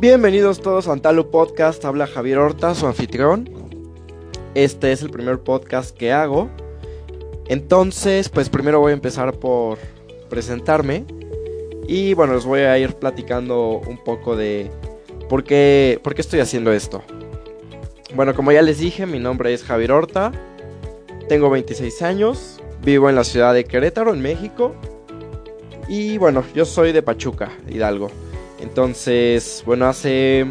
Bienvenidos todos a Antalu Podcast, habla Javier Horta, su anfitrión. Este es el primer podcast que hago. Entonces, pues primero voy a empezar por presentarme. Y bueno, les voy a ir platicando un poco de por qué, por qué estoy haciendo esto. Bueno, como ya les dije, mi nombre es Javier Horta. Tengo 26 años. Vivo en la ciudad de Querétaro, en México. Y bueno, yo soy de Pachuca, Hidalgo. Entonces, bueno, hace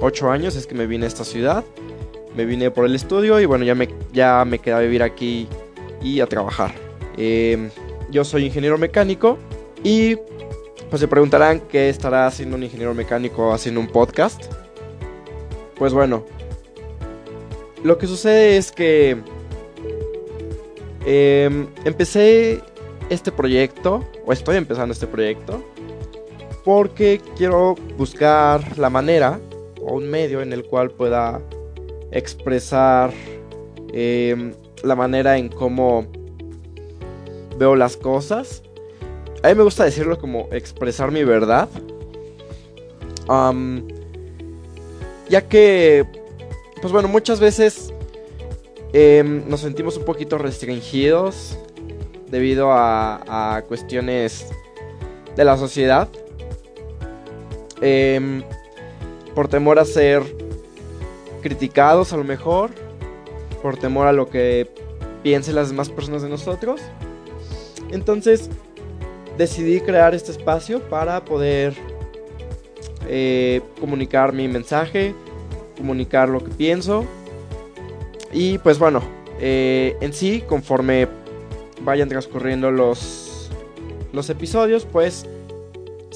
8 años es que me vine a esta ciudad. Me vine por el estudio y bueno, ya me, ya me quedé a vivir aquí y a trabajar. Em, yo soy ingeniero mecánico y pues se preguntarán qué estará haciendo un ingeniero mecánico haciendo un podcast. Pues bueno, lo que sucede es que em, empecé este proyecto, o estoy empezando este proyecto, porque quiero buscar la manera o un medio en el cual pueda expresar em, la manera en cómo veo las cosas. A mí me gusta decirlo como expresar mi verdad. ya que, pues bueno, muchas veces em, nos sentimos un poquito restringidos debido a, cuestiones de la sociedad. Em, por temor a ser criticados a lo mejor. Por temor a lo que piensen las demás personas de nosotros. Entonces decidí crear este espacio para poder eh, comunicar mi mensaje, comunicar lo que pienso. Y pues bueno, eh, en sí, conforme vayan transcurriendo los, los episodios, pues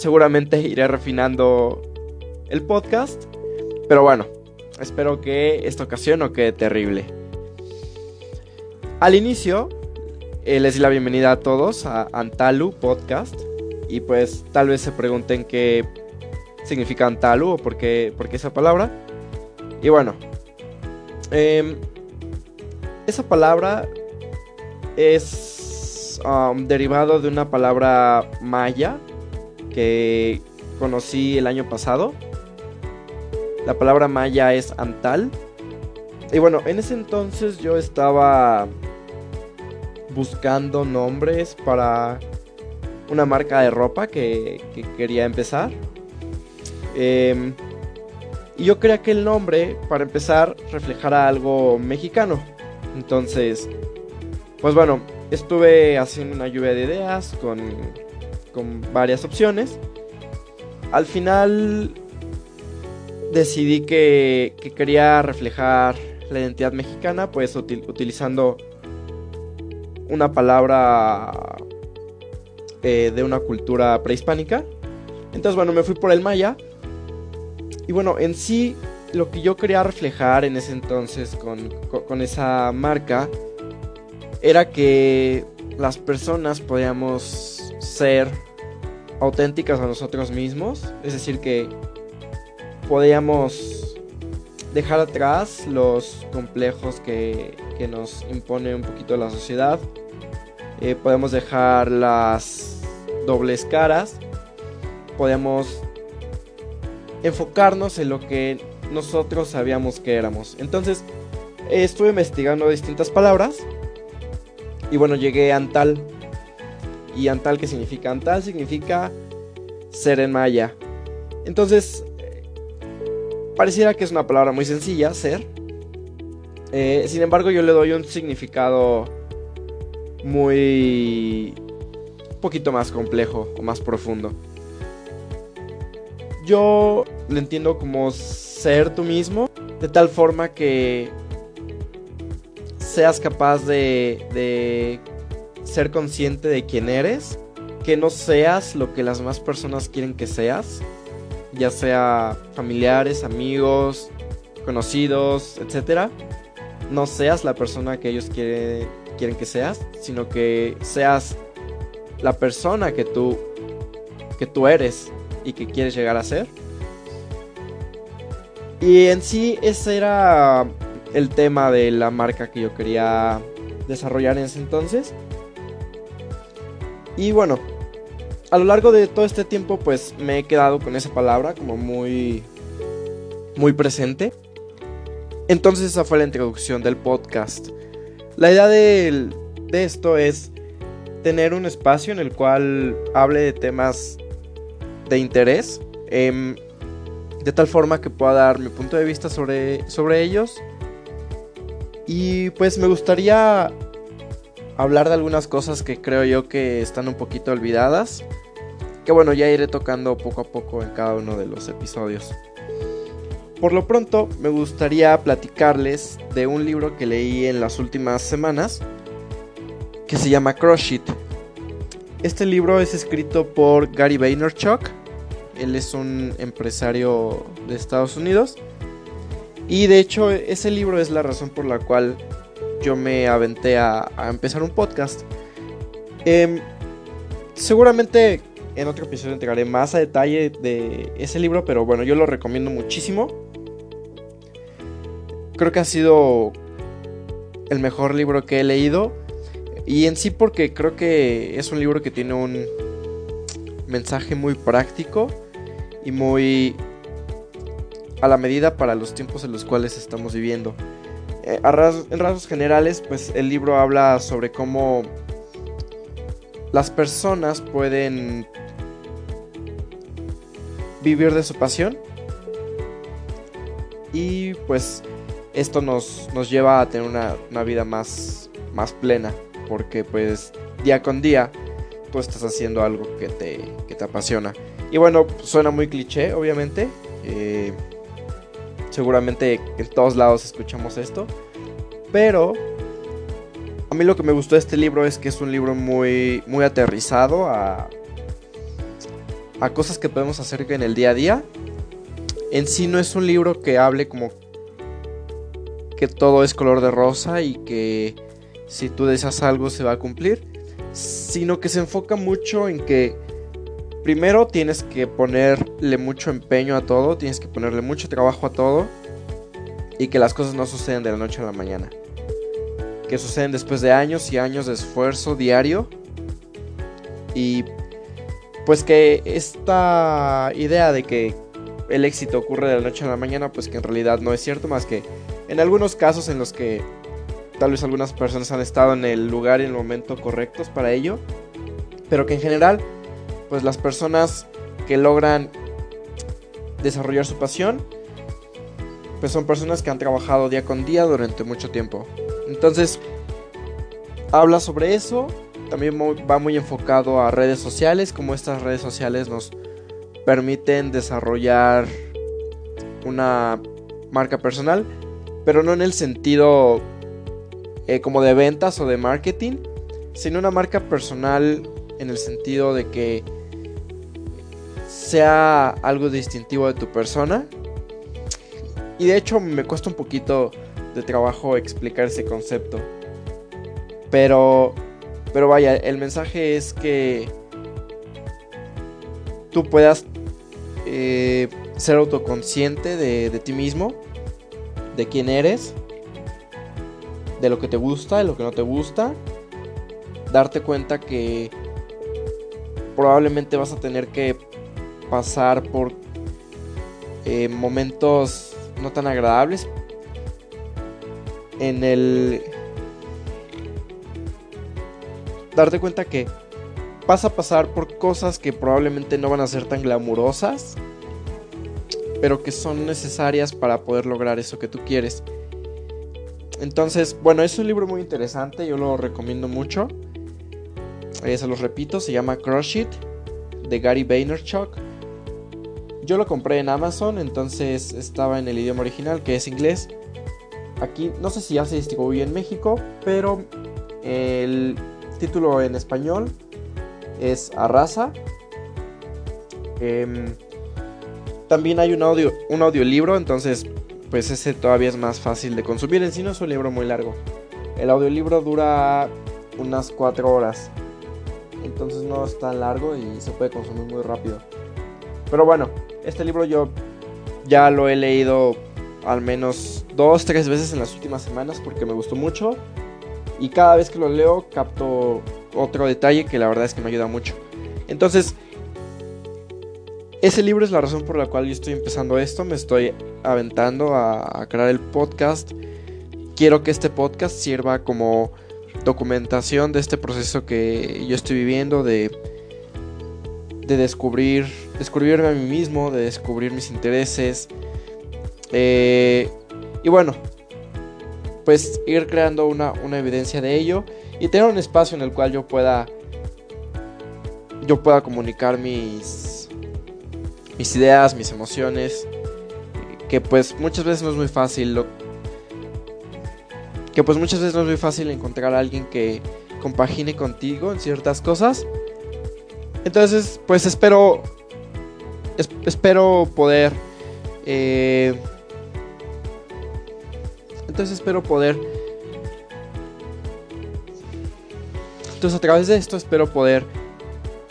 seguramente iré refinando el podcast. Pero bueno, espero que esta ocasión no quede terrible. Al inicio, eh, les di la bienvenida a todos a Antalu Podcast. Y pues tal vez se pregunten qué significa Antalu o por qué, por qué esa palabra. Y bueno, em, esa palabra es Um, derivado de una palabra maya que conocí el año pasado. La palabra maya es antal. Y bueno, en ese entonces yo estaba buscando nombres para una marca de ropa que, quería empezar. Em, y yo creía que el nombre, para empezar, reflejara algo mexicano. Entonces, pues bueno, Estuve haciendo una lluvia de ideas con, con varias opciones. Al final decidí que, quería reflejar la identidad mexicana, pues utilizando una palabra eh, de una cultura prehispánica. Entonces, bueno, me fui por el maya. Y bueno, en sí, lo que yo quería reflejar en ese entonces con, con esa marca era que las personas podíamos ser auténticas a nosotros mismos, es decir, que podíamos dejar atrás los complejos que, nos impone un poquito la sociedad, eh, podemos dejar las dobles caras, podemos enfocarnos en lo que nosotros sabíamos que éramos. Entonces, estuve investigando distintas palabras y bueno, llegué a Antal. Y Antal, ¿qué significa? Antal significa ser en maya. Entonces, pareciera que es una palabra muy sencilla, ser. Eh, sin embargo, yo le doy un significado muy... un poquito más complejo o más profundo. Yo lo entiendo como ser tú mismo, de tal forma que seas capaz de, ser consciente de quién eres, que no seas lo que las demás personas quieren que seas, ya sea familiares, amigos, conocidos, etc. No seas la persona que ellos quieren, quieren que seas, sino que seas la persona que tú, que tú eres y que quieres llegar a ser. Y en sí ese era el tema de la marca que yo quería desarrollar en ese entonces. Y bueno, a lo largo de todo este tiempo pues me he quedado con esa palabra como muy muy presente. Entonces esa fue la introducción del podcast. La idea de, de esto es tener un espacio en el cual hable de temas de interés, em, de tal forma que pueda dar mi punto de vista sobre, sobre ellos. Y pues me gustaría hablar de algunas cosas que creo yo que están un poquito olvidadas. Que bueno, ya iré tocando poco a poco en cada uno de los episodios. Por lo pronto, me gustaría platicarles de un libro que leí en las últimas semanas que se llama Crush It. Este libro es escrito por Gary Vaynerchuk. Él es un empresario de Estados Unidos. Y de hecho, ese libro es la razón por la cual yo me aventé a, empezar un podcast. Em, seguramente en otro episodio entregaré más a detalle de ese libro, pero bueno, yo lo recomiendo muchísimo creo que ha sido el mejor libro que he leído. Y en sí porque creo que es un libro que tiene un mensaje muy práctico y muy a la medida para los tiempos en los cuales estamos viviendo. Eh, en rasgos generales, pues el libro habla sobre cómo las personas pueden vivir de su pasión y pues esto nos, nos lleva a tener una, vida más, más plena, porque pues día con día tú estás haciendo algo que te, que te apasiona. Y bueno, suena muy cliché, obviamente. Eh, seguramente en todos lados escuchamos esto. Pero a mí lo que me gustó de este libro es que es un libro muy, muy aterrizado a, a cosas que podemos hacer en el día a día. En sí no es un libro que hable como que todo es color de rosa y que si tú deseas algo se va a cumplir, sino que se enfoca mucho en que primero tienes que ponerle mucho empeño a todo, tienes que ponerle mucho trabajo a todo y que las cosas no suceden de la noche a la mañana. Que suceden después de años y años de esfuerzo diario y pues que esta idea de que el éxito ocurre de la noche a la mañana, pues que en realidad no es cierto, más que en algunos casos en los que tal vez algunas personas han estado en el lugar y en el momento correctos para ello, pero que en general, pues las personas que logran desarrollar su pasión, pues son personas que han trabajado día con día durante mucho tiempo. Entonces, habla sobre eso, también va muy enfocado a redes sociales, como estas redes sociales nos permiten desarrollar una marca personal pero no en el sentido eh, como de ventas o de marketing, sino una marca personal en el sentido de que sea algo distintivo de tu persona. Y de hecho me cuesta un poquito de trabajo explicar ese concepto. Pero, pero vaya, el mensaje es que tú puedas eh, ser autoconsciente de, de ti mismo de quién eres, de lo que te gusta, de lo que no te gusta, darte cuenta que probablemente vas a tener que pasar por eh, momentos no tan agradables en el darte cuenta que vas a pasar por cosas que probablemente no van a ser tan glamurosas pero que son necesarias para poder lograr eso que tú quieres. Entonces, bueno, es un libro muy interesante, yo lo recomiendo mucho. Eh, se los repito, se llama Crush It de Gary Vaynerchuk. Yo lo compré en Amazon, entonces estaba en el idioma original, que es inglés. Aquí no sé si ya se distribuye en México, pero el título en español es Arrasa. Eh, también hay un audio, un audiolibro, entonces pues ese todavía es más fácil de consumir. En sí no es un libro muy largo. El audiolibro dura unas 4 horas. Entonces no es tan largo y se puede consumir muy rápido. Pero bueno, este libro yo ya lo he leído al menos 2, 3 veces en las últimas semanas porque me gustó mucho. Y cada vez que lo leo capto otro detalle que la verdad es que me ayuda mucho. Entonces, ese libro es la razón por la cual yo estoy empezando esto, me estoy aventando a, crear el podcast. Quiero que este podcast sirva como documentación de este proceso que yo estoy viviendo de, de descubrir, descubrirme a mí mismo, de descubrir mis intereses. Eh, y bueno, pues ir creando una, una evidencia de ello y tener un espacio en el cual yo pueda yo pueda comunicar mis mis ideas, mis emociones, que pues muchas veces no es muy fácil que pues muchas veces no es muy fácil encontrar a alguien que compagine contigo en ciertas cosas. Entonces, pues espero espero poder eh, entonces espero poder entonces a través de esto espero poder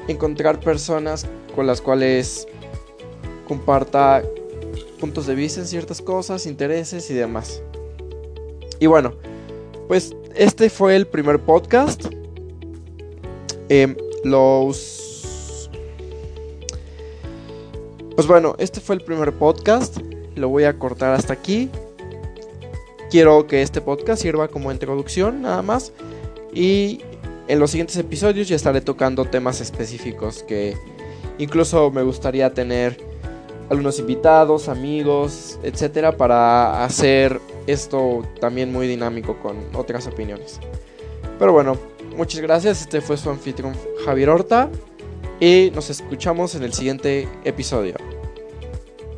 encontrar personas con las cuales comparta puntos de vista en ciertas cosas, intereses y demás. Y bueno, pues este fue el primer podcast. Em, los... Pues bueno, este fue el primer podcast. Lo voy a cortar hasta aquí. Quiero que este podcast sirva como introducción nada más. Y en los siguientes episodios ya estaré tocando temas específicos que incluso me gustaría tener algunos invitados, amigos, etcétera, para hacer esto también muy dinámico con otras opiniones. Pero bueno, muchas gracias. Este fue su anfitrión Javier Horta y nos escuchamos en el siguiente episodio.